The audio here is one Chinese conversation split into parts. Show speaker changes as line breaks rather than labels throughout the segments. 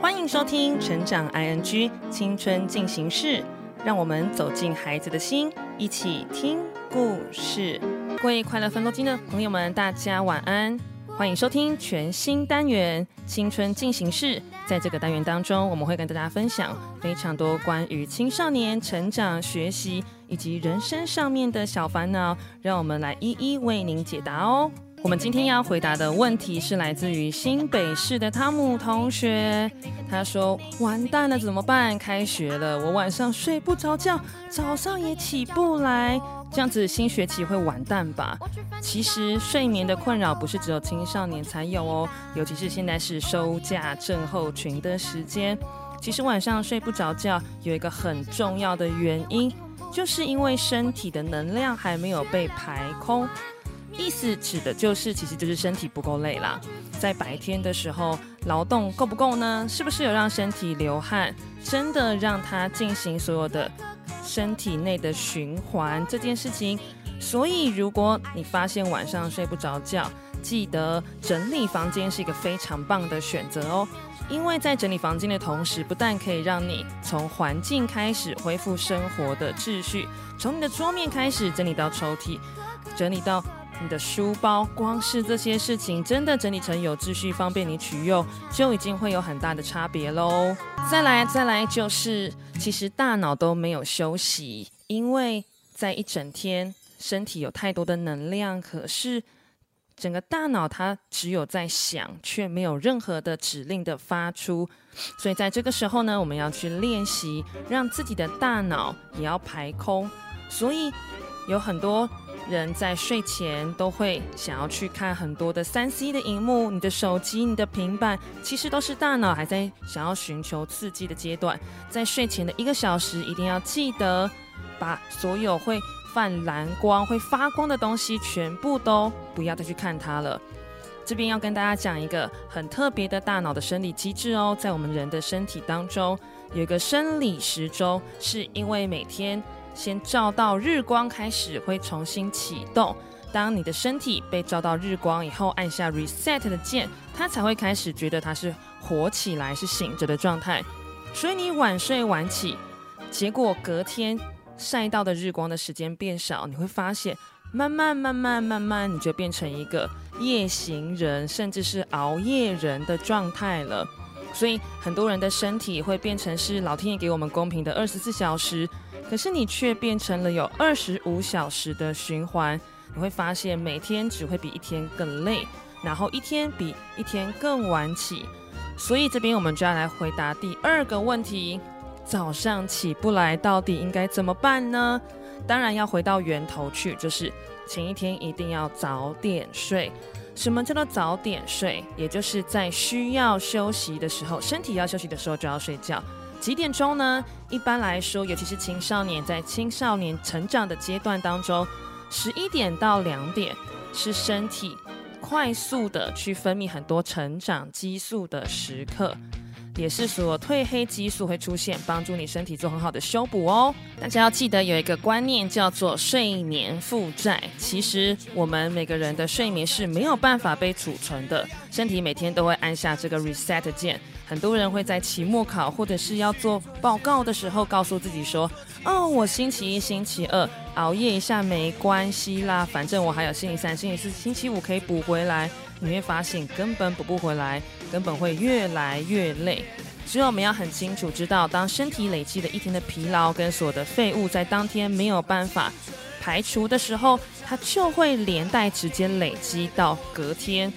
欢迎收听《成长 ING 青春进行式》，让我们走进孩子的心，一起听故事。各位快乐分多金的朋友们，大家晚安。欢迎收听全新单元《青春进行式》。在这个单元当中，我们会跟大家分享非常多关于青少年成长、学习以及人生上面的小烦恼，让我们来一一为您解答哦。我们今天要回答的问题是来自于新北市的汤姆同学，他说：“完蛋了，怎么办？开学了，我晚上睡不着觉，早上也起不来。”这样子新学期会完蛋吧？其实睡眠的困扰不是只有青少年才有哦，尤其是现在是收假症候群的时间。其实晚上睡不着觉有一个很重要的原因，就是因为身体的能量还没有被排空。意思指的就是，其实就是身体不够累啦。在白天的时候，劳动够不够呢？是不是有让身体流汗？真的让它进行所有的？身体内的循环这件事情，所以如果你发现晚上睡不着觉，记得整理房间是一个非常棒的选择哦。因为在整理房间的同时，不但可以让你从环境开始恢复生活的秩序，从你的桌面开始整理到抽屉，整理到你的书包，光是这些事情，真的整理成有秩序、方便你取用，就已经会有很大的差别喽。再来，再来就是。其实大脑都没有休息，因为在一整天，身体有太多的能量，可是整个大脑它只有在想，却没有任何的指令的发出。所以在这个时候呢，我们要去练习，让自己的大脑也要排空。所以有很多。人在睡前都会想要去看很多的三 C 的荧幕，你的手机、你的平板，其实都是大脑还在想要寻求刺激的阶段。在睡前的一个小时，一定要记得把所有会泛蓝光、会发光的东西全部都不要再去看它了。这边要跟大家讲一个很特别的大脑的生理机制哦，在我们人的身体当中有一个生理时钟，是因为每天。先照到日光开始会重新启动。当你的身体被照到日光以后，按下 reset 的键，它才会开始觉得它是活起来、是醒着的状态。所以你晚睡晚起，结果隔天晒到的日光的时间变少，你会发现慢慢、慢慢、慢慢，你就变成一个夜行人，甚至是熬夜人的状态了。所以很多人的身体会变成是老天爷给我们公平的二十四小时。可是你却变成了有二十五小时的循环，你会发现每天只会比一天更累，然后一天比一天更晚起。所以这边我们就要来回答第二个问题：早上起不来，到底应该怎么办呢？当然要回到源头去，就是前一天一定要早点睡。什么叫做早点睡？也就是在需要休息的时候，身体要休息的时候就要睡觉。几点钟呢？一般来说，尤其是青少年在青少年成长的阶段当中，十一点到两点是身体快速的去分泌很多成长激素的时刻，也是所有褪黑激素会出现，帮助你身体做很好的修补哦。大家要记得有一个观念叫做睡眠负债。其实我们每个人的睡眠是没有办法被储存的，身体每天都会按下这个 reset 键。很多人会在期末考或者是要做报告的时候，告诉自己说：“哦，我星期一、星期二熬夜一下没关系啦，反正我还有星期三、星期四、星期五可以补回来。”你会发现根本补不回来，根本会越来越累。只有我们要很清楚知道，当身体累积了一天的疲劳跟所有的废物在当天没有办法排除的时候，它就会连带直接累积到隔天。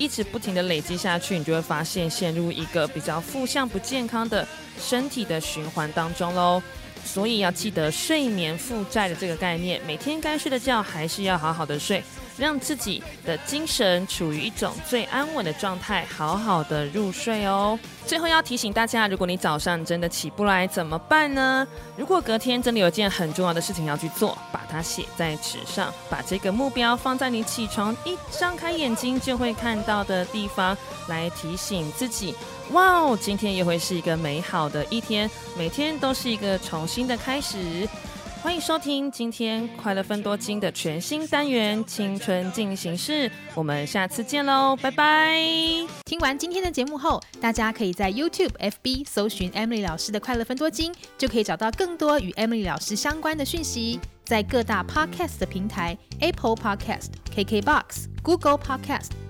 一直不停的累积下去，你就会发现陷入一个比较负向、不健康的身体的循环当中喽。所以要记得睡眠负债的这个概念，每天该睡的觉还是要好好的睡。让自己的精神处于一种最安稳的状态，好好的入睡哦。最后要提醒大家，如果你早上真的起不来怎么办呢？如果隔天真的有件很重要的事情要去做，它写在纸上，把这个目标放在你起床一张开眼睛就会看到的地方，来提醒自己：哇哦，今天又会是一个美好的一天，每天都是一个重新的开始。欢迎收听今天快乐分多金的全新单元《青春进行式》，我们下次见喽，拜拜！
听完今天的节目后，大家可以在 YouTube、FB 搜寻 Emily 老师的快乐分多金，就可以找到更多与 Emily 老师相关的讯息。在各大 Podcast 的平台，Apple Podcast、KKBox、Google Podcast、